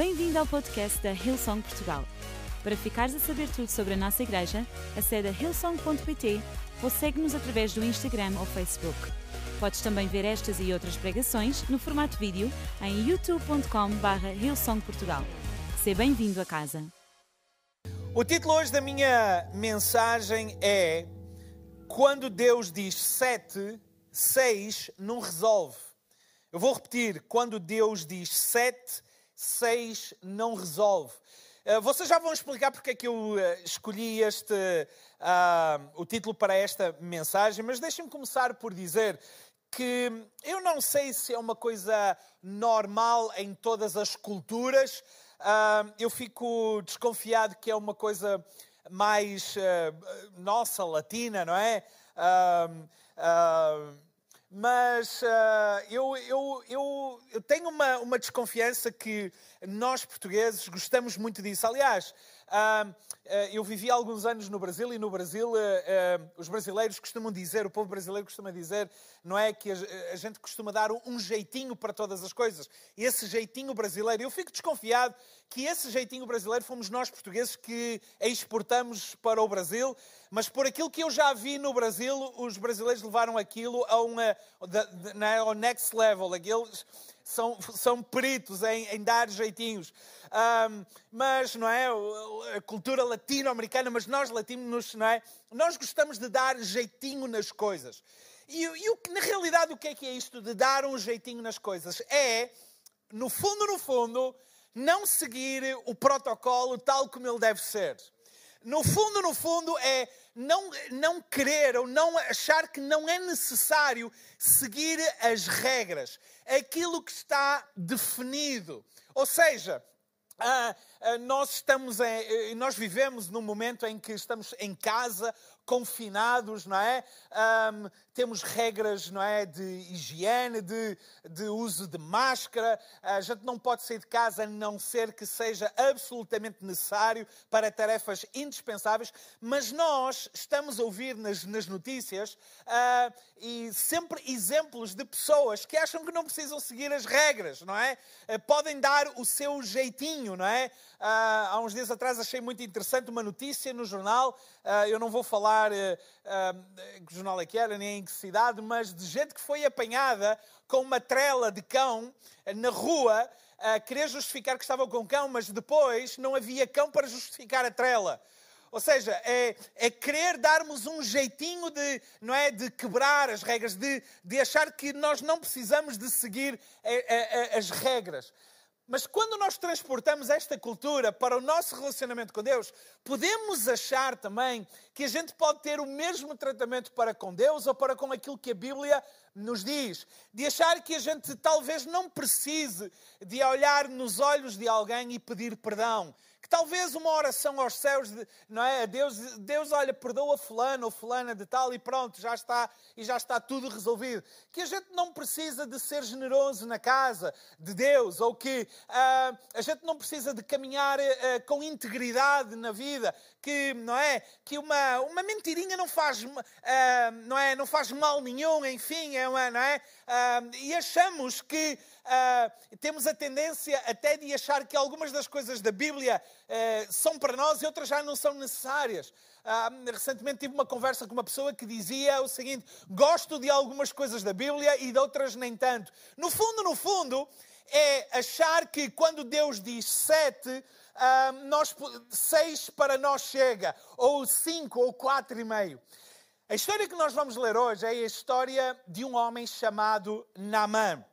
Bem-vindo ao podcast da Hillsong Portugal. Para ficares a saber tudo sobre a nossa igreja, acede a hillsong.pt ou segue-nos através do Instagram ou Facebook. Podes também ver estas e outras pregações no formato vídeo em youtube.com.br hillsongportugal. Seja bem-vindo a casa. O título hoje da minha mensagem é Quando Deus diz sete, seis não resolve. Eu vou repetir: quando Deus diz sete, seis não resolve. Uh, vocês já vão explicar porque é que eu uh, escolhi este, uh, o título para esta mensagem, mas deixem-me começar por dizer que eu não sei se é uma coisa normal em todas as culturas. eu fico desconfiado que é uma coisa mais nossa, latina, não é? Mas uh, eu, eu, eu, eu, tenho uma, uma desconfiança que nós portugueses gostamos muito disso. Aliás, eu vivi alguns anos no Brasil e no Brasil os brasileiros costumam dizer, o povo brasileiro costuma dizer, não é que a, gente costuma dar um jeitinho para todas as coisas. Esse jeitinho brasileiro, eu fico desconfiado que esse jeitinho brasileiro fomos nós portugueses que exportamos para o Brasil, mas por aquilo que eu já vi no Brasil, os brasileiros levaram aquilo a uma, ao next level. Aqueles, são, são peritos em, em dar jeitinhos. Um, mas, não é? A cultura latino-americana, mas nós latinos, não é? Nós gostamos de dar jeitinho nas coisas. E, e na realidade, o que é que é isto de dar um jeitinho nas coisas? É, no fundo, no fundo, não seguir o protocolo tal como ele deve ser. No fundo, no fundo, é não, não querer ou não achar que não é necessário seguir as regras, aquilo que está definido. Ou seja, ah, ah, nós estamos em, nós vivemos num momento em que estamos em casa confinados, não é? Um, temos regras, não é, de higiene, de, de uso de máscara. A gente não pode sair de casa a não ser que seja absolutamente necessário para tarefas indispensáveis. Mas nós estamos a ouvir nas, nas notícias uh, e sempre exemplos de pessoas que acham que não precisam seguir as regras, não é? Uh, podem dar o seu jeitinho, não é? Uh, há uns dias atrás achei muito interessante uma notícia no jornal. eu não vou falar que jornal é que era, nem cidade, mas de gente que foi apanhada com uma trela de cão na rua, a querer justificar que estava com cão, mas depois não havia cão para justificar a trela. Ou seja, é, é querer darmos um jeitinho de, não é, de quebrar as regras, de, de achar que nós não precisamos de seguir a, a, a, as regras. Mas quando nós transportamos esta cultura para o nosso relacionamento com Deus, podemos achar também que a gente pode ter o mesmo tratamento para com Deus ou para com aquilo que a Bíblia nos diz. De achar que a gente talvez não precise de olhar nos olhos de alguém e pedir perdão talvez uma oração aos céus, não é? Deus, Deus, olha, perdoa fulano ou fulana de tal e pronto, já está e já está tudo resolvido. Que a gente não precisa de ser generoso na casa de Deus ou que uh, a gente não precisa de caminhar uh, com integridade na vida, que não é que uma uma mentirinha não faz uh, não é não faz mal nenhum, enfim, é uma, não é? e achamos que uh, temos a tendência até de achar que algumas das coisas da Bíblia uh, são para nós e outras já não são necessárias. Uh, recentemente tive uma conversa com uma pessoa que dizia o seguinte: gosto de algumas coisas da Bíblia e de outras nem tanto. No fundo, no fundo, é achar que quando Deus diz sete, nós, seis para nós chega, ou cinco, ou quatro e meio. A história que nós vamos ler hoje é a história de um homem chamado Naamã.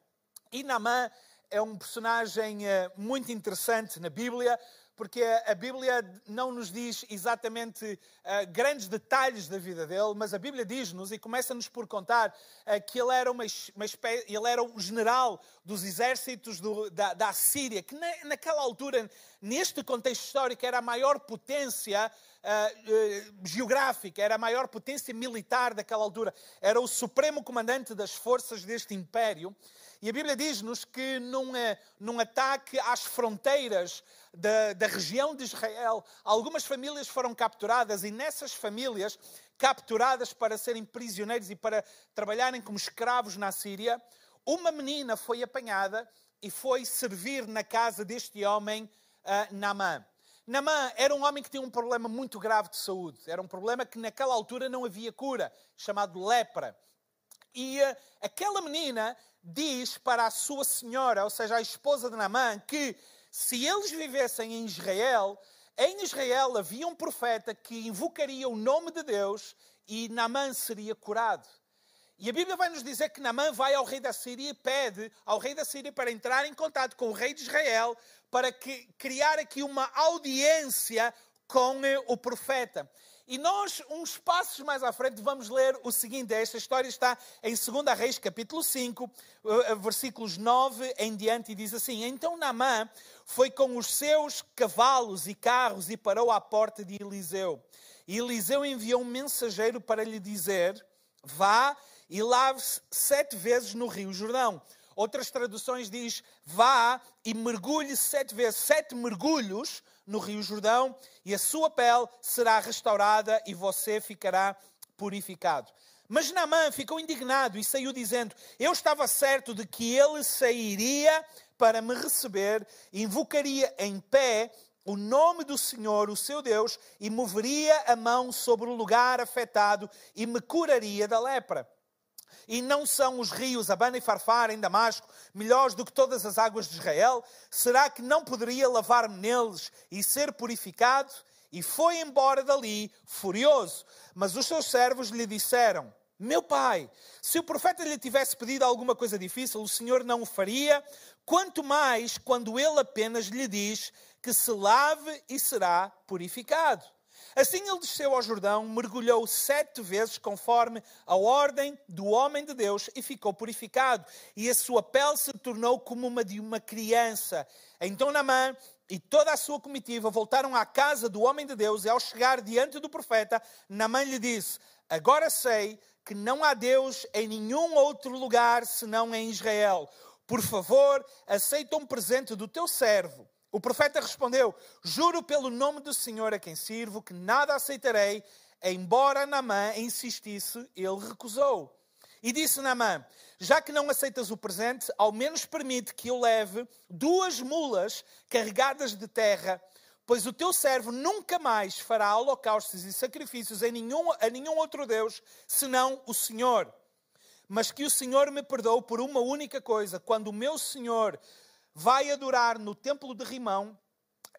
E Naamã é um personagem eh, muito interessante na Bíblia, porque a Bíblia não nos diz exatamente uh, grandes detalhes da vida dele, mas a Bíblia diz-nos e começa-nos por contar uh, que ele era, uma, uma espécie, ele era o general dos exércitos do, da, da Síria, que na, naquela altura, neste contexto histórico, era a maior potência uh, geográfica, era a maior potência militar daquela altura, era o supremo comandante das forças deste império. E a Bíblia diz-nos que num, num ataque às fronteiras da, da região de Israel, algumas famílias foram capturadas e nessas famílias, capturadas para serem prisioneiros e para trabalharem como escravos na Síria, uma menina foi apanhada e foi servir na casa deste homem, uh, Naamã. Naamã era um homem que tinha um problema muito grave de saúde. Era um problema que naquela altura não havia cura, chamado lepra. E uh, aquela menina diz para a sua senhora, ou seja, a esposa de Naamã, que se eles vivessem em Israel, em Israel havia um profeta que invocaria o nome de Deus e Naamã seria curado. E a Bíblia vai nos dizer que Naamã vai ao rei da Síria e pede ao rei da Síria para entrar em contato com o rei de Israel para que, criar aqui uma audiência com eh, o profeta. E nós, uns passos mais à frente, vamos ler o seguinte: esta história está em 2 Reis, capítulo 5, eh, versículos 9 em diante, e diz assim: Então Naamã foi com os seus cavalos e carros e parou à porta de Eliseu. E Eliseu enviou um mensageiro para lhe dizer: Vá e lave-se sete vezes no Rio Jordão. Outras traduções diz: vá e mergulhe sete vezes, sete mergulhos no Rio Jordão, e a sua pele será restaurada e você ficará purificado. Mas Naamã ficou indignado e saiu dizendo: Eu estava certo de que ele sairia para me receber, invocaria em pé o nome do Senhor, o seu Deus, e moveria a mão sobre o lugar afetado e me curaria da lepra. E não são os rios Abana e Farfar em Damasco melhores do que todas as águas de Israel? Será que não poderia lavar-me neles e ser purificado? E foi embora dali, furioso. Mas os seus servos lhe disseram: Meu pai, se o profeta lhe tivesse pedido alguma coisa difícil, o Senhor não o faria, quanto mais quando ele apenas lhe diz que se lave e será purificado. Assim ele desceu ao Jordão, mergulhou sete vezes conforme a ordem do homem de Deus e ficou purificado. E a sua pele se tornou como uma de uma criança. Então Namã e toda a sua comitiva voltaram à casa do homem de Deus e ao chegar diante do profeta, Namã lhe disse: Agora sei que não há Deus em nenhum outro lugar senão em Israel. Por favor, aceita um presente do teu servo o profeta respondeu: Juro pelo nome do Senhor a quem sirvo que nada aceitarei. Embora Naamã insistisse, ele recusou. E disse Naamã: Já que não aceitas o presente, ao menos permite que eu leve duas mulas carregadas de terra, pois o teu servo nunca mais fará holocaustos e sacrifícios a nenhum, a nenhum outro Deus, senão o Senhor. Mas que o Senhor me perdoe por uma única coisa: quando o meu Senhor vai adorar no templo de Rimão,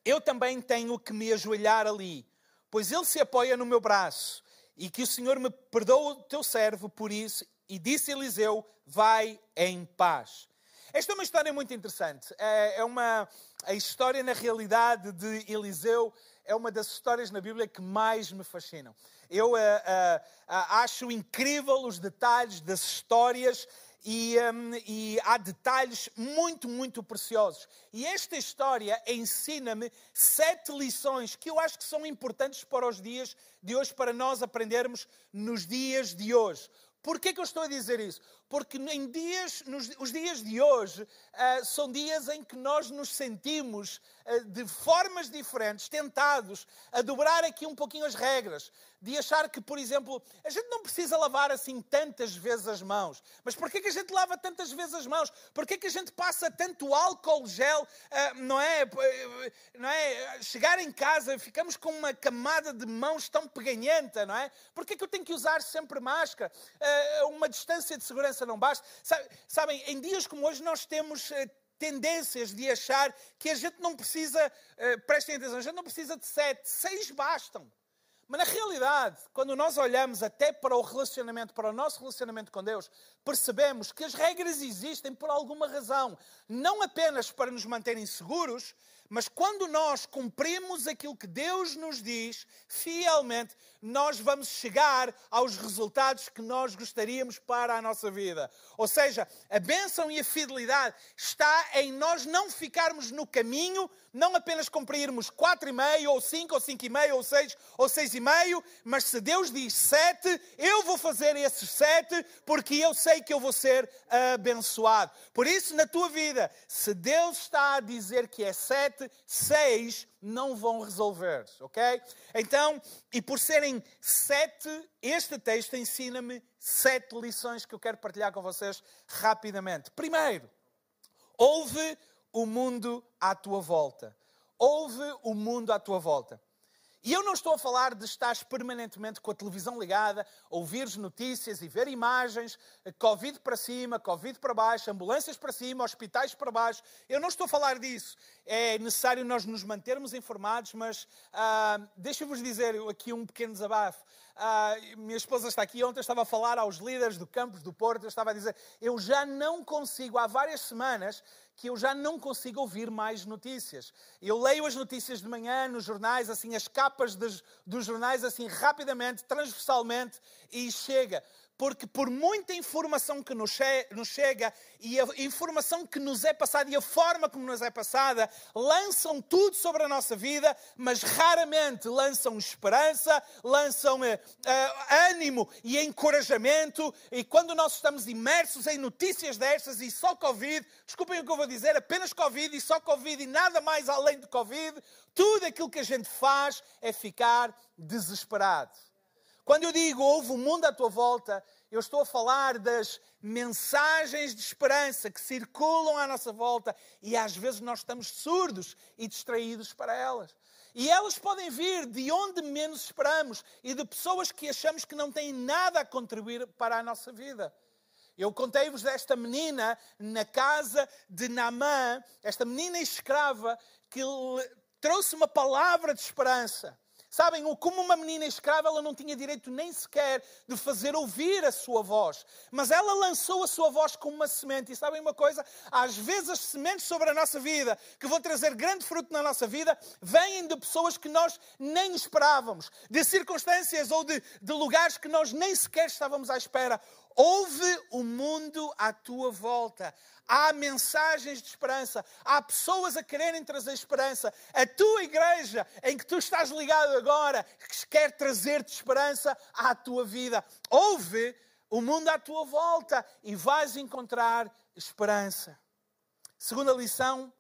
eu também tenho que me ajoelhar ali, pois ele se apoia no meu braço, e que o Senhor me perdoe o teu servo por isso. E disse Eliseu: Vai em paz. Esta é uma história muito interessante. É, é uma a história na realidade de Eliseu é uma das histórias na Bíblia que mais me fascinam. Eu uh, uh, uh, acho incrível os detalhes das histórias e, um, e, há detalhes muito, muito preciosos. E esta história ensina-me sete lições que eu acho que são importantes para os dias de hoje, para nós aprendermos nos dias de hoje. Por que, que eu estou a dizer isso? Porque em dias, nos, os dias de hoje uh, são dias em que nós nos sentimos uh, de formas diferentes, tentados a dobrar aqui um pouquinho as regras, de achar que, por exemplo, a gente não precisa lavar assim tantas vezes as mãos. Mas por que, a gente lava tantas vezes as mãos? Por que, a gente passa tanto álcool gel, uh, não é? Não é? Chegar em casa, ficamos com uma camada de mãos tão peganhenta, não é? Por que, que eu tenho que usar sempre máscara? uma distância de segurança não basta. Sabem, em dias como hoje nós temos eh, tendências de achar que a gente não precisa, eh, prestem atenção, a gente não precisa de sete, seis bastam. Mas na realidade, quando nós olhamos até para o relacionamento, para o nosso relacionamento com Deus, percebemos que as regras existem por alguma razão. Não apenas para nos manterem seguros, mas quando nós cumprimos aquilo que Deus nos diz fielmente, nós vamos chegar aos resultados que nós gostaríamos para a nossa vida. Ou seja, a bênção e a fidelidade está em nós não ficarmos no caminho, não apenas cumprirmos quatro e meio, ou cinco, ou cinco e meio, ou seis, ou seis e meio, mas se Deus diz sete, eu vou fazer esses sete, porque eu sei que eu vou ser abençoado. Por isso, na tua vida, se Deus está a dizer que é sete, sete, seis não vão resolver, ok? Então, e por serem sete, este texto ensina-me sete lições que eu quero partilhar com vocês rapidamente. Primeiro, Ouve o mundo à tua volta. Ouve o mundo à tua volta. E eu não estou a falar de estar permanentemente com a televisão ligada, ouvir notícias e ver imagens, Covid para cima, Covid para baixo, ambulâncias para cima, hospitais para baixo. Eu não estou a falar disso. É necessário nós nos mantermos informados, mas ah, deixa-vos dizer aqui um pequeno desabafo. Ah, minha esposa está aqui. Ontem estava a falar aos líderes do campus do Porto. Eu estava a dizer: eu já não consigo, há várias semanas, que eu já não consigo ouvir mais notícias. Eu leio as notícias de manhã nos jornais, assim, as capas dos, dos jornais, assim, rapidamente, transversalmente, e chega porque por muita informação que nos, chega e a informação que nos é passada e a forma como nos é passada, lançam tudo sobre a nossa vida, mas raramente lançam esperança, lançam uh, ânimo e encorajamento. E quando nós estamos imersos em notícias destas e só Covid, desculpem o que eu vou dizer, apenas Covid e só Covid e nada mais além de Covid, tudo aquilo que a gente faz é ficar desesperado. Quando eu digo houve o mundo à tua volta, eu estou a falar das mensagens de esperança que circulam à nossa volta e às vezes nós estamos surdos e distraídos para elas. E elas podem vir de onde menos esperamos e de pessoas que achamos que não têm nada a contribuir para a nossa vida. Eu contei-vos desta menina na casa de Naamã, esta menina escrava que trouxe uma palavra de esperança. Sabem, como uma menina escrava, ela não tinha direito nem sequer de fazer ouvir a sua voz. Mas ela lançou a sua voz como uma semente. E sabem uma coisa? Às vezes as sementes sobre a nossa vida, que vão trazer grande fruto na nossa vida, vêm de pessoas que nós nem esperávamos, de circunstâncias ou de, de lugares que nós nem sequer estávamos à espera. Ouve o mundo à tua volta. Há mensagens de esperança. Há pessoas a quererem trazer esperança. A tua igreja, em que tu estás ligado agora, quer trazer-te esperança à tua vida. Ouve o mundo à tua volta e vais encontrar esperança. Segunda lição: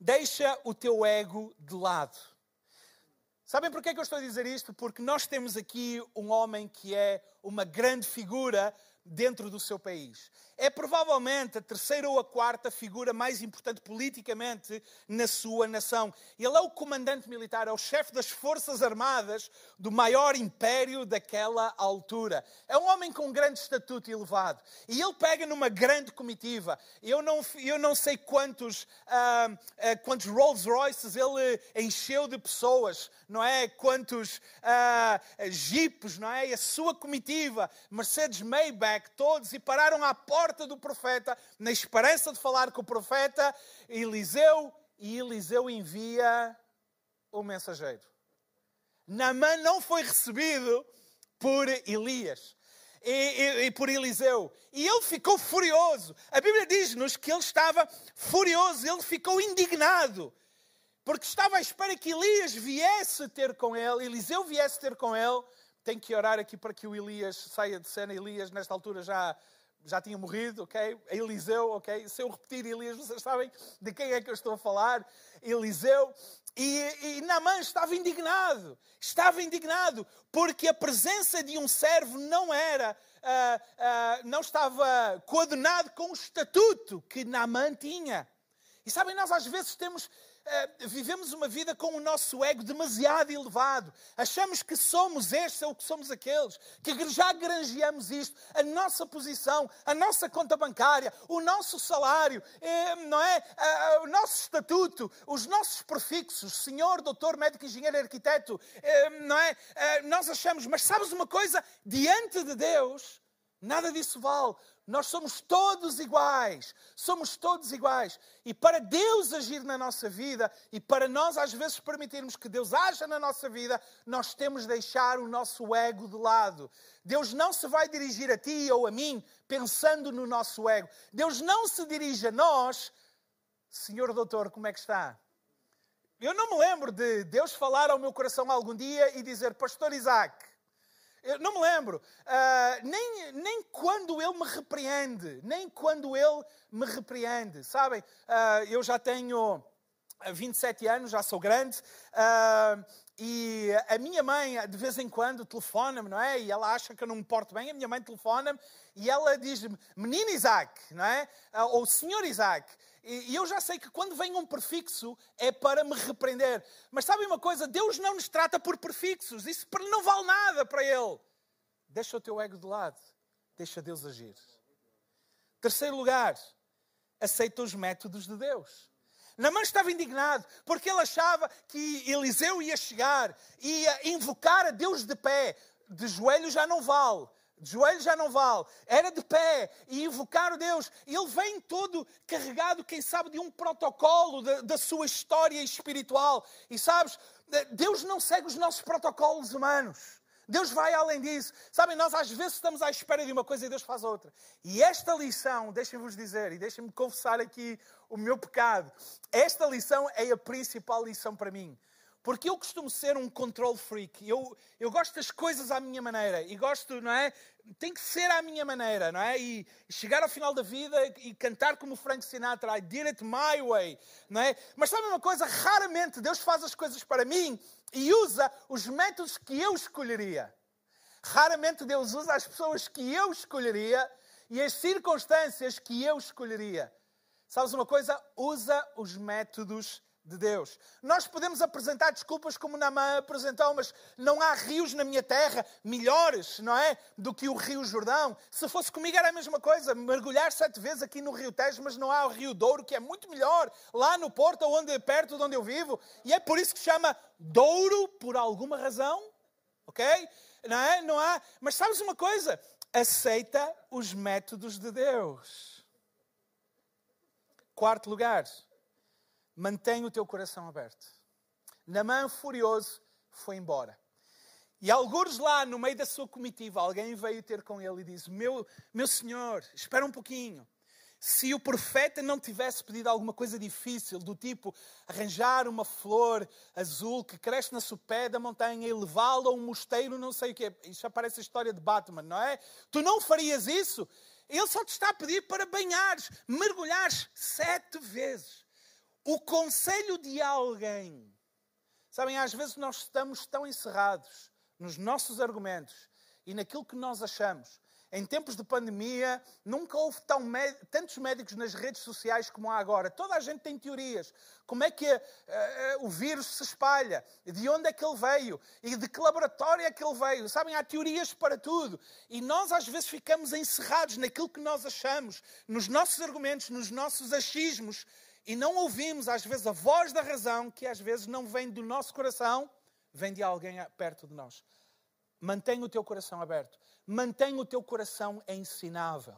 deixa o teu ego de lado. Sabem é que eu estou a dizer isto? Porque nós temos aqui um homem que é uma grande figura dentro do seu país é provavelmente a terceira ou a quarta figura mais importante politicamente na sua nação. Ele é o comandante militar, é o chefe das forças armadas do maior império daquela altura. É um homem com grande estatuto elevado. E ele pega numa grande comitiva. Eu não, eu não sei quantos, uh, uh, quantos Rolls Royces ele encheu de pessoas, não é? Quantos uh, jeeps, não é? A sua comitiva, Mercedes Maybach, todos, e pararam à porta porta do profeta, na esperança de falar com o profeta Eliseu, e Eliseu envia o mensageiro. Namã não foi recebido por Elias. E, e, e, por Eliseu. E ele ficou furioso. A Bíblia diz-nos que ele estava furioso, ele ficou indignado, porque estava à espera que Elias viesse ter com ele, Eliseu viesse ter com ele. Tem que orar aqui para que o Elias saia de cena. Elias, nesta altura, já já tinha morrido, ok? Eliseu, ok? Se eu repetir Elias, vocês sabem de quem é que eu estou a falar? Eliseu. E, e Naamã estava indignado, estava indignado, porque a presença de um servo não era, uh, uh, não estava coordenado com o estatuto que Naamã tinha. E sabem, nós às vezes temos uh, vivemos uma vida com o nosso ego demasiado elevado. Achamos que somos estes ou que somos aqueles, que já granjeamos isto, a nossa posição, a nossa conta bancária, o nosso salário, eh, não é? O nosso estatuto, os nossos prefixos, senhor, doutor, médico, engenheiro, arquiteto, eh, não é? Nós achamos, mas sabes uma coisa? Diante de Deus, nada disso vale. Nós somos todos iguais. Somos todos iguais. E para Deus agir na nossa vida e para nós às vezes permitirmos que Deus haja na nossa vida, nós temos de deixar o nosso ego de lado. Deus não se vai dirigir a ti ou a mim pensando no nosso ego. Deus não se dirige a nós, Senhor Doutor, como é que está? Eu não me lembro de Deus falar ao meu coração algum dia e dizer, Pastor Isaac, eu não me lembro. Uh, nem, nem quando ele me repreende. Nem quando ele me repreende. Sabem? Uh, eu já tenho 27 anos, já sou grande. Uh, e a minha mãe, de vez em quando, telefona-me, não é? E ela acha que eu não me porto bem. A minha mãe telefona-me e ela diz-me, menino Isaac, não é? Ou senhor Isaac. E eu já sei que quando vem um prefixo é para me repreender. Mas sabem uma coisa? Deus não nos trata por prefixos. Isso não vale nada para Ele. Deixa o teu ego de lado. Deixa Deus agir. Terceiro lugar, aceita os métodos de Deus. Namã estava indignado porque ele achava que Eliseu ia chegar, ia invocar a Deus de pé. De joelho já não vale. De joelho já não vale. Era de pé e invocar o Deus. Ele vem todo carregado, quem sabe, de um protocolo da, da sua história espiritual. E sabes, Deus não segue os nossos protocolos humanos. Deus vai além disso. Sabem, nós às vezes estamos à espera de uma coisa e Deus faz outra. E esta lição, deixem-vos dizer, e deixem-me confessar aqui o meu pecado, esta lição é a principal lição para mim. Porque eu costumo ser um control freak. Eu, eu gosto das coisas à minha maneira. E gosto, não é? Tem que ser à minha maneira, não é? E chegar ao final da vida e cantar como Frank Sinatra, I did it my way, não é? Mas sabe uma coisa? Raramente Deus faz as coisas para mim e usa os métodos que eu escolheria. Raramente Deus usa as pessoas que eu escolheria e as circunstâncias que eu escolheria. Sabes uma coisa? Usa os métodos de Deus. Nós podemos apresentar desculpas como Namã apresentou, mas não há rios na minha terra melhores, não é? Do que o Rio Jordão. Se fosse comigo era a mesma coisa, mergulhar sete vezes aqui no Rio Tejo, mas não há o Rio Douro, que é muito melhor, lá no Porto, onde, perto de onde eu vivo. E é por isso que chama Douro, por alguma razão, ok? Não é? Não há. Mas sabes uma coisa? Aceita os métodos de Deus. Quarto lugar mantém o teu coração aberto. Namã, furioso, foi embora. E alguns lá, no meio da sua comitiva, alguém veio ter com ele e disse: Meu, meu senhor, espera um pouquinho. Se o profeta não tivesse pedido alguma coisa difícil, do tipo arranjar uma flor azul que cresce na sopé da montanha e levá-la a um mosteiro, não sei o quê. Isso já parece a história de Batman, não é? Tu não farias isso? Ele só te está a pedir para banhares, mergulhares sete vezes o conselho de alguém. Sabem, às vezes nós estamos tão encerrados nos nossos argumentos e naquilo que nós achamos. Em tempos de pandemia, nunca houve tantos médicos nas redes sociais como há agora. Toda a gente tem teorias. Como é que uh, uh, o vírus se espalha? De onde é que ele veio? E de que laboratório é que ele veio? Sabem, há teorias para tudo. E nós às vezes ficamos encerrados naquilo que nós achamos, nos nossos argumentos, nos nossos achismos e não ouvimos, às vezes, a voz da razão, que às vezes não vem do nosso coração, vem de alguém perto de nós. Mantenha o teu coração aberto. Mantenha o teu coração ensinável.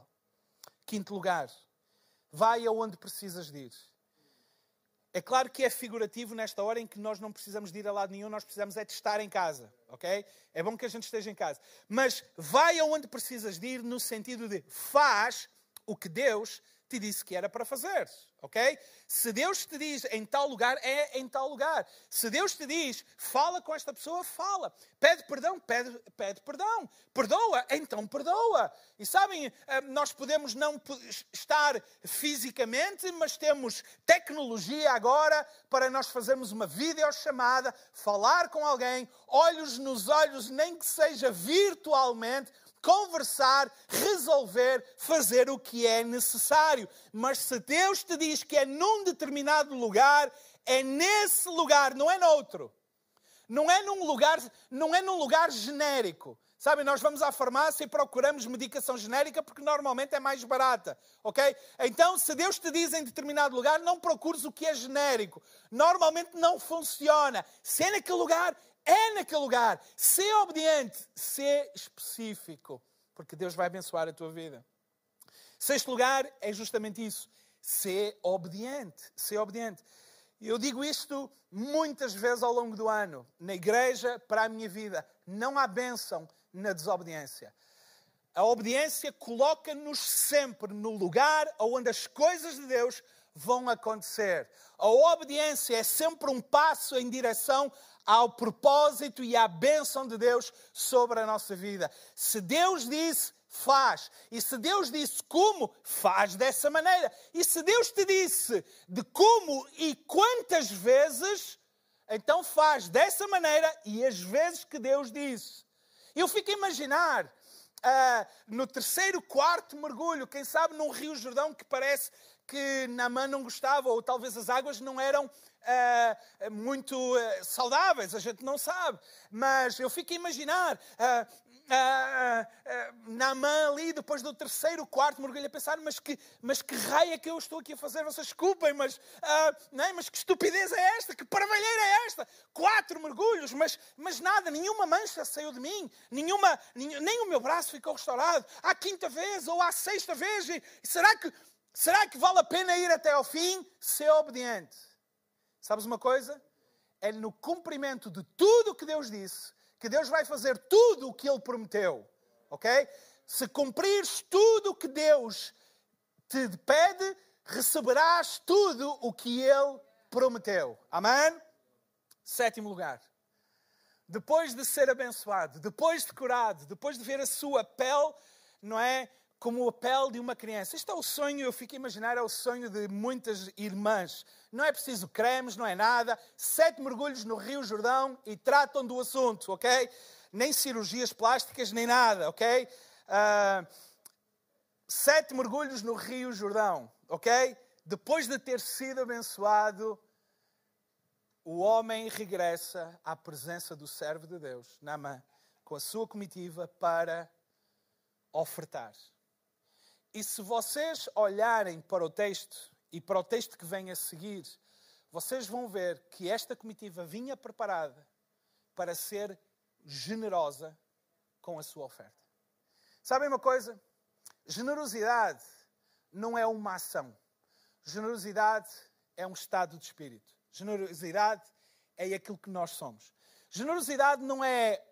Quinto lugar, vai aonde precisas de ir. É claro que é figurativo nesta hora em que nós não precisamos de ir a lado nenhum, nós precisamos é de estar em casa, ok? É bom que a gente esteja em casa. Mas vai aonde precisas de ir no sentido de faz o que Deus te disse que era para fazer, ok? Se Deus te diz em tal lugar, é em tal lugar. Se Deus te diz, fala com esta pessoa, fala. Pede perdão, pede, pede perdão. Perdoa, então perdoa. E sabem, eh, nós podemos não estar fisicamente, mas temos tecnologia agora para nós fazermos uma videochamada, falar com alguém, olhos nos olhos, nem que seja virtualmente, conversar, resolver, fazer o que é necessário. Mas se Deus te diz que é num determinado lugar, é nesse lugar, não é noutro. Não é num lugar, não é num lugar genérico. Sabem, nós vamos à farmácia e procuramos medicação genérica porque normalmente é mais barata, ok? Então, se Deus te diz em determinado lugar, não procures o que é genérico. Normalmente não funciona. Se é naquele lugar, é naquele lugar. Ser obediente, ser específico, porque Deus vai abençoar a tua vida. Sexto lugar é justamente isso. Ser obediente. Ser obediente. Eu digo isto muitas vezes ao longo do ano, na igreja, para a minha vida. Não há bênção na desobediência. A obediência coloca-nos sempre no lugar onde as coisas de Deus vão acontecer. A obediência é sempre um passo em direção ao propósito e à bênção de Deus sobre a nossa vida. Se Deus disse, faz. E se Deus disse como, faz dessa maneira. E se Deus te disse de como e quantas vezes, então faz dessa maneira e as vezes que Deus disse. Eu fico a imaginar uh, no terceiro, quarto mergulho, quem sabe num Rio Jordão que parece que Naamã não gostava, ou talvez as águas não eram uh, muito uh, saudáveis, a gente não sabe. Mas eu fico a imaginar uh, uh, ali, depois do terceiro, quarto mergulho, a pensar: mas que, mas que raio é que eu estou aqui a fazer? Vocês desculpem, mas, não é? mas que estupidez é esta? Que paravalheira é esta? Quatro mergulhos, mas, mas nada, nenhuma mancha saiu de mim, nenhuma, nem o meu braço ficou restaurado. À quinta vez ou à sexta vez, e será que, será que vale a pena ir até ao fim? Ser obediente. Sabes uma coisa? É no cumprimento de tudo o que Deus disse que Deus vai fazer tudo o que Ele prometeu. Ok? Se cumprires tudo o que Deus te pede, receberás tudo o que Ele prometeu. Amém? Sétimo lugar. Depois de ser abençoado, depois de curado, depois de ver a sua pele, não é? Como a pele de uma criança. Este é o sonho, eu fico a imaginar, é o sonho de muitas irmãs. Não é preciso cremes, não é nada. Sete mergulhos no Rio Jordão e tratam do assunto, ok? Nem cirurgias plásticas, nem nada, ok? Uh, sete mergulhos no Rio Jordão, ok? Depois de ter sido abençoado, o homem regressa à presença do servo de Deus, Namã, com a sua comitiva para ofertar. E se vocês olharem para o texto e para o texto que vem a seguir, vocês vão ver que esta comitiva vinha preparada para ser generosa com a sua oferta. Sabem uma coisa? Generosidade não é uma ação. Generosidade é um estado de espírito. Generosidade é aquilo que nós somos. Generosidade não é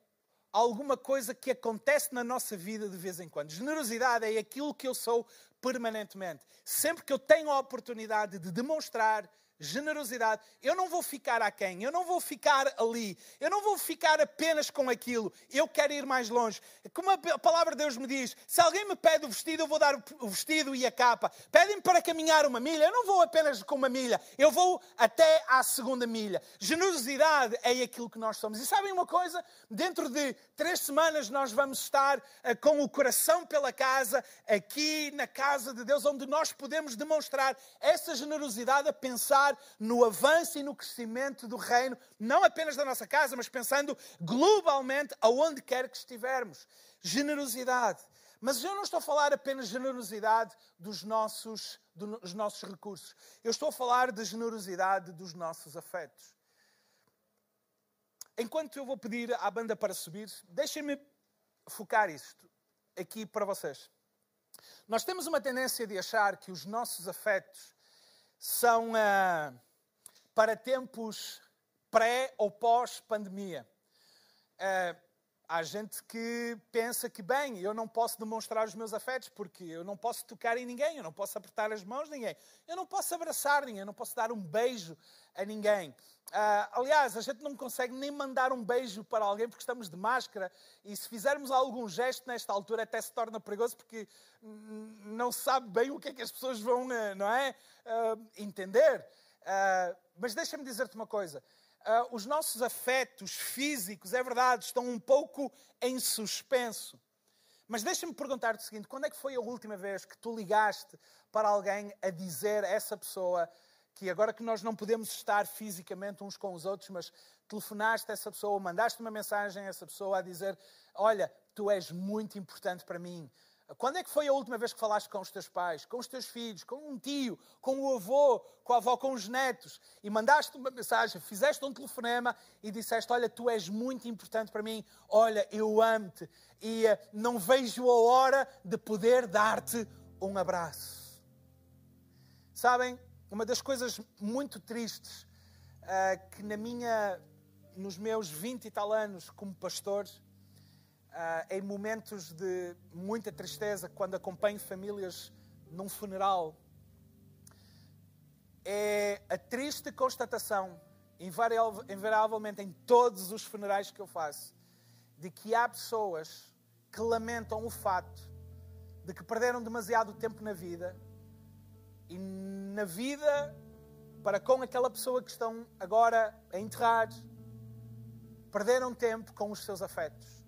alguma coisa que acontece na nossa vida de vez em quando. Generosidade é aquilo que eu sou permanentemente. Sempre que eu tenho a oportunidade de demonstrar generosidade. Eu não vou ficar aquém, eu não vou ficar ali, eu não vou ficar apenas com aquilo. Eu quero ir mais longe. Como a palavra de Deus me diz, se alguém me pede o vestido, eu vou dar o vestido e a capa. Pedem-me para caminhar uma milha, eu não vou apenas com uma milha, eu vou até à segunda milha. Generosidade é aquilo que nós somos. E sabem uma coisa? Dentro de três semanas nós vamos estar eh, com o coração pela casa, aqui na casa de Deus, onde nós podemos demonstrar essa generosidade a pensar pensar no avanço e no crescimento do reino, não apenas da nossa casa, mas pensando globalmente aonde quer que estivermos. Generosidade. Mas eu não estou a falar apenas de generosidade dos nossos, dos nossos recursos. Eu estou a falar de generosidade dos nossos afetos. Enquanto eu vou pedir à banda para subir, deixem-me focar isto aqui para vocês. Nós temos uma tendência de achar que os nossos afetos são uh, para tempos pré ou pós-pandemia. Uh, há gente que pensa que, bem, eu não posso demonstrar os meus afetos porque eu não posso tocar em ninguém, eu não posso apertar as mãos de ninguém, eu não posso abraçar ninguém, eu não posso dar um beijo a ninguém. Uh, aliás, a gente não consegue nem mandar um beijo para alguém porque estamos de máscara e se fizermos algum gesto nesta altura até se torna perigoso porque não se sabe bem o que é que as pessoas vão, uh, não é, uh, entender. mas deixa-me dizer-te uma coisa. Os nossos afetos físicos, é verdade, estão um pouco em suspenso. Mas deixa-me perguntar-te o seguinte: quando é que foi a última vez que tu ligaste para alguém a dizer a essa pessoa que agora que nós não podemos estar fisicamente uns com os outros, mas telefonaste a essa pessoa, mandaste uma mensagem a essa pessoa a dizer: Olha, tu és muito importante para mim. Quando é que foi a última vez que falaste com os teus pais, com os teus filhos, com um tio, com o avô, com a avó, com os netos? E mandaste uma mensagem, fizeste um telefonema e disseste: Olha, tu és muito importante para mim, olha, eu amo-te. E uh, não vejo a hora de poder dar-te um abraço. Sabem, uma das coisas muito tristes uh, que na minha, nos meus 20 e tal anos como pastor, uh, em momentos de muita tristeza, quando acompanho famílias num funeral, é a triste constatação, invariavelmente em todos os funerais que eu faço, de que há pessoas que lamentam o fato de que perderam demasiado tempo na vida e na vida para com aquela pessoa que estão agora a enterrar, perderam tempo com os seus afetos.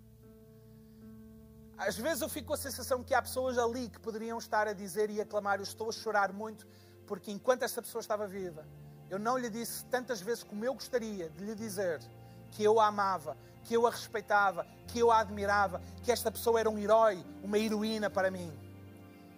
Às vezes eu fico com a sensação que há pessoas ali que poderiam estar a dizer e a clamar: Eu estou a chorar muito porque enquanto esta pessoa estava viva, eu não lhe disse tantas vezes como eu gostaria de lhe dizer que eu a amava, que eu a respeitava, que eu a admirava, que esta pessoa era um herói, uma heroína para mim.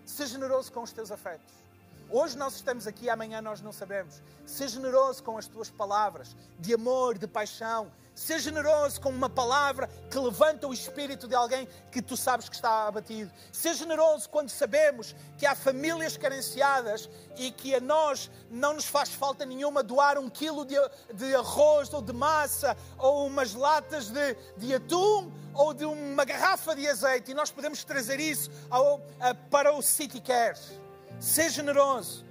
Seja generoso com os teus afetos. Hoje nós estamos aqui, amanhã nós não sabemos. Seja generoso com as tuas palavras de amor, de paixão, Ser generoso com uma palavra que levanta o espírito de alguém que tu sabes que está abatido. Ser generoso quando sabemos que há famílias carenciadas e que a nós não nos faz falta nenhuma doar um quilo de, de arroz ou de massa ou umas latas de, de atum ou de uma garrafa de azeite e nós podemos trazer isso ao, a, para o City Care. Ser generoso.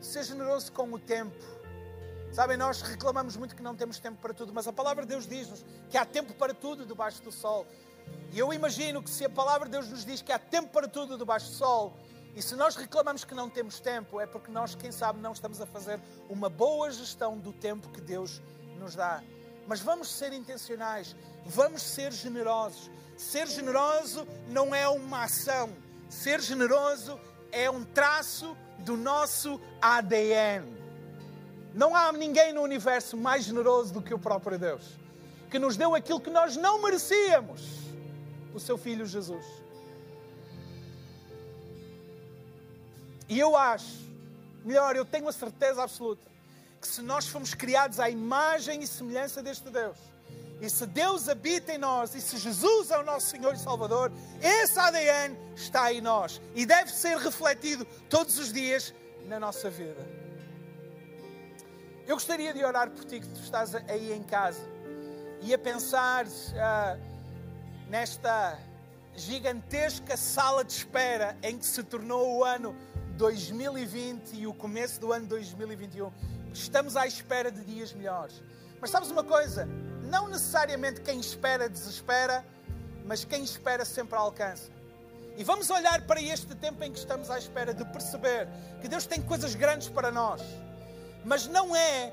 Ser generoso com o tempo Sabem, nós reclamamos muito que não temos tempo para tudo, mas a palavra de Deus diz-nos que há tempo para tudo debaixo do sol. E eu imagino que se a palavra de Deus nos diz que há tempo para tudo debaixo do sol, e se nós reclamamos que não temos tempo, é porque nós, quem sabe, não estamos a fazer uma boa gestão do tempo que Deus nos dá. Mas vamos ser intencionais, vamos ser generosos. Ser generoso não é uma ação, ser generoso é um traço do nosso ADN. Não há ninguém no universo mais generoso do que o próprio Deus, que nos deu aquilo que nós não merecíamos o seu Filho Jesus. E eu acho, melhor, eu tenho a certeza absoluta, que se nós fomos criados à imagem e semelhança deste Deus, e se Deus habita em nós, e se Jesus é o nosso Senhor e Salvador, esse ADN está em nós e deve ser refletido todos os dias na nossa vida. Eu gostaria de orar por ti que tu estás aí em casa e a pensar uh, nesta gigantesca sala de espera em que se tornou o ano 2020 e o começo do ano 2021. Estamos à espera de dias melhores. Mas sabes uma coisa? Não necessariamente quem espera desespera, mas quem espera sempre alcança. E vamos olhar para este tempo em que estamos à espera de perceber que Deus tem coisas grandes para nós mas não é,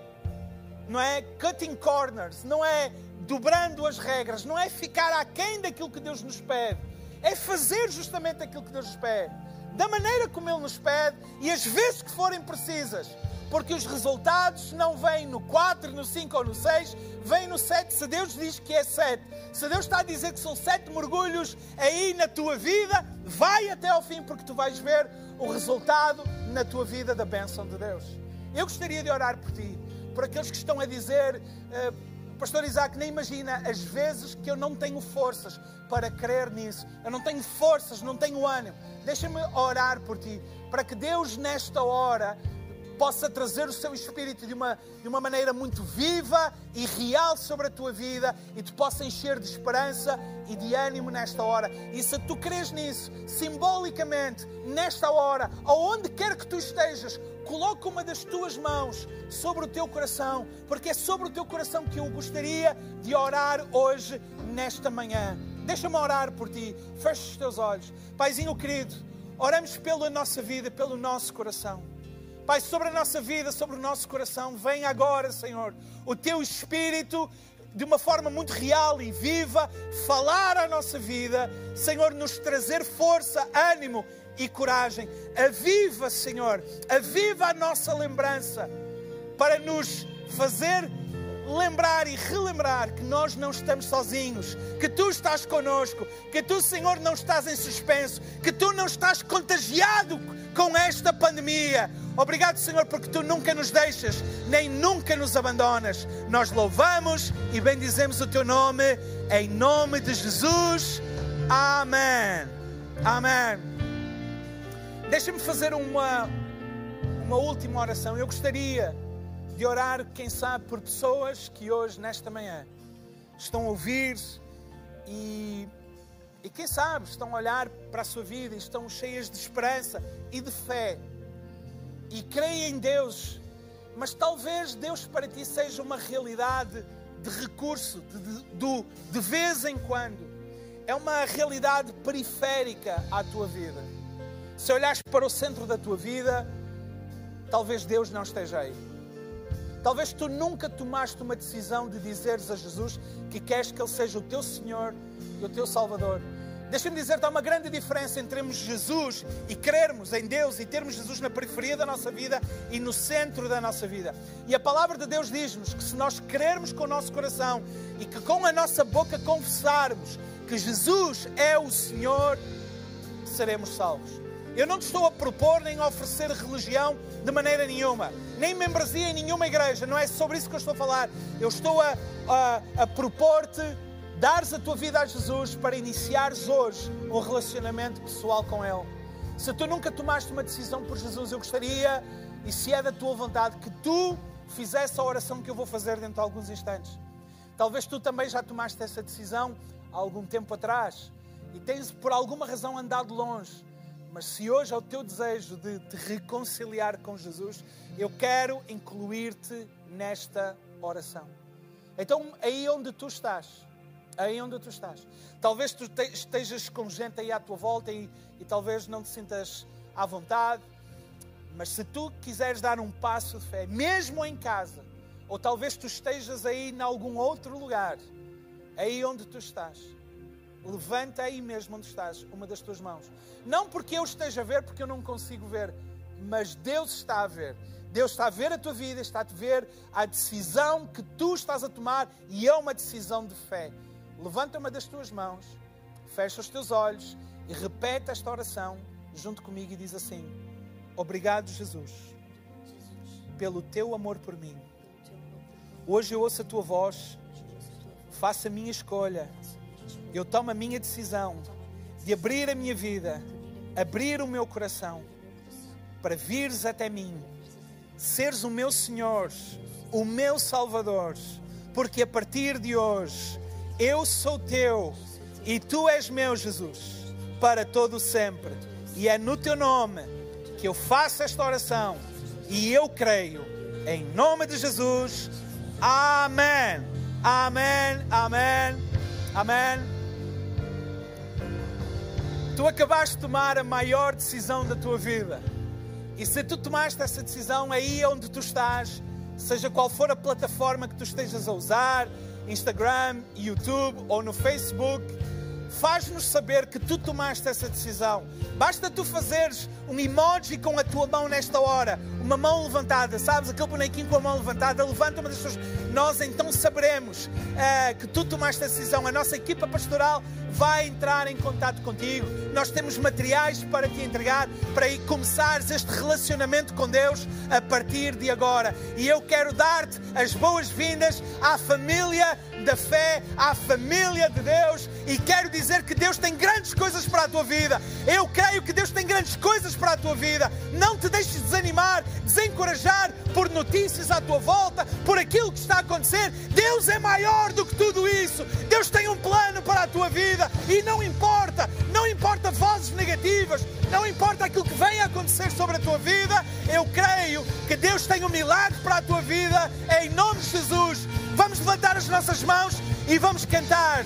não é cutting corners, não é dobrando as regras, não é ficar aquém daquilo que Deus nos pede, é fazer justamente aquilo que Deus nos pede, da maneira como Ele nos pede e as vezes que forem precisas, porque os resultados não vêm no 4, no 5 ou no 6, vêm no 7. Se Deus diz que é 7, se Deus está a dizer que são 7 mergulhos aí na tua vida, vai até ao fim, porque tu vais ver o resultado na tua vida da bênção de Deus. Eu gostaria de orar por ti, por aqueles que estão a dizer, uh, Pastor Isaac, nem imagina as vezes que eu não tenho forças para crer nisso. Eu não tenho forças, não tenho ânimo. Deixa-me orar por ti, para que Deus, nesta hora, possa trazer o seu espírito de uma, de uma maneira muito viva e real sobre a tua vida e te possa encher de esperança e de ânimo nesta hora. E se tu crês nisso, simbolicamente, nesta hora, aonde quer que tu estejas, coloca uma das tuas mãos sobre o teu coração, porque é sobre o teu coração que eu gostaria de orar hoje, nesta manhã. Deixa-me orar por ti. Feche os teus olhos. Paizinho querido, oramos pela nossa vida, pelo nosso coração. Pai, sobre a nossa vida, sobre o nosso coração, vem agora, Senhor, o teu Espírito de uma forma muito real e viva, falar à nossa vida, Senhor, nos trazer força, ânimo e coragem. Aviva, Senhor, aviva a nossa lembrança para nos fazer lembrar e relembrar que nós não estamos sozinhos, que tu estás conosco, que tu, Senhor, não estás em suspenso, que tu não estás contagiado com esta pandemia. Obrigado, Senhor, porque tu nunca nos deixas, nem nunca nos abandonas. Nós louvamos e bendizemos o teu nome, em nome de Jesus. Amém. Amém. Deixa-me fazer uma, uma última oração. Eu gostaria de orar, quem sabe, por pessoas que hoje, nesta manhã, estão a ouvir e, e quem sabe, estão a olhar para a sua vida e estão cheias de esperança e de fé e creem em Deus, mas talvez Deus para ti seja uma realidade de recurso, de, de, de, vez em quando. É uma realidade periférica à tua vida. Se olhares para o centro da tua vida, talvez Deus não esteja aí. Talvez tu nunca tomaste uma decisão de dizeres a Jesus que queres que Ele seja o teu Senhor e o teu Salvador. Deixa-me dizer-te, há uma grande diferença entre termos Jesus e crermos em Deus e termos Jesus na periferia da nossa vida e no centro da nossa vida. E a palavra de Deus diz-nos que se nós crermos com o nosso coração e que com a nossa boca confessarmos que Jesus é o Senhor, seremos salvos. Eu não te estou a propor nem a oferecer religião de maneira nenhuma, nem membresia em nenhuma igreja, não é sobre isso que eu estou a falar. Eu estou a, a, a propor-te dares a tua vida a Jesus para iniciares hoje um relacionamento pessoal com Ele. Se tu nunca tomaste uma decisão por Jesus, eu gostaria, e se é da tua vontade, que tu fizesse a oração que eu vou fazer dentro de alguns instantes. Talvez tu também já tomaste essa decisão há algum tempo atrás e tens por alguma razão andado longe. Mas se hoje é o teu desejo de te reconciliar com Jesus, eu quero incluir-te nesta oração. Então, aí onde tu estás, aí onde tu estás, talvez tu estejas com gente aí à tua volta e, e talvez não te sintas à vontade, mas se tu quiseres dar um passo de fé, mesmo em casa, ou talvez tu estejas aí em algum outro lugar, aí onde tu estás, levanta aí mesmo onde estás uma das tuas mãos. Não porque eu esteja a ver, porque eu não consigo ver, mas Deus está a ver. Deus está a ver a tua vida, está a ver a decisão que tu estás a tomar e é uma decisão de fé. Levanta uma das tuas mãos, fecha os teus olhos e repete esta oração junto comigo e diz assim: Obrigado, Jesus, pelo teu amor por mim. Hoje eu ouço a tua voz, faço a minha escolha, eu tomo a minha decisão de abrir a minha vida, abrir o meu coração para vires até mim, seres o meu Senhor, o meu Salvador, porque a partir de hoje eu sou teu e tu és meu, Jesus, para todo sempre. E é no teu nome que eu faço esta oração e eu creio, em nome de Jesus. Amém. Amém. Amém. Amém. Tu acabaste de tomar a maior decisão da tua vida. E se tu tomaste essa decisão aí onde tu estás, seja qual for a plataforma que tu estejas a usar, Instagram, YouTube ou no Facebook, faz-nos saber que tu tomaste essa decisão. Basta tu fazeres um emoji com a tua mão nesta hora, uma mão levantada, sabes? Aquele bonequinho com a mão levantada, levanta uma das suas. Nós então saberemos uh, que tu tomaste a decisão. A nossa equipa pastoral vai entrar em contato contigo. Nós temos materiais para te entregar para começares este relacionamento com Deus a partir de agora. E eu quero dar-te as boas-vindas à família da fé, à família de Deus e quero dizer que Deus tem grandes coisas para a tua vida. Eu creio que Deus tem grandes coisas para a tua vida. Não te deixes desanimar, desencorajar por notícias à tua volta, por aquilo que está a acontecer. Deus é maior do que tudo isso. Deus tem um plano para a tua vida e não importa, não importa vozes negativas, não importa aquilo que venha a acontecer sobre a tua vida. Eu creio que Deus tem um milagre para a tua vida em nome de Jesus. Vamos levantar as nossas mãos e vamos cantar.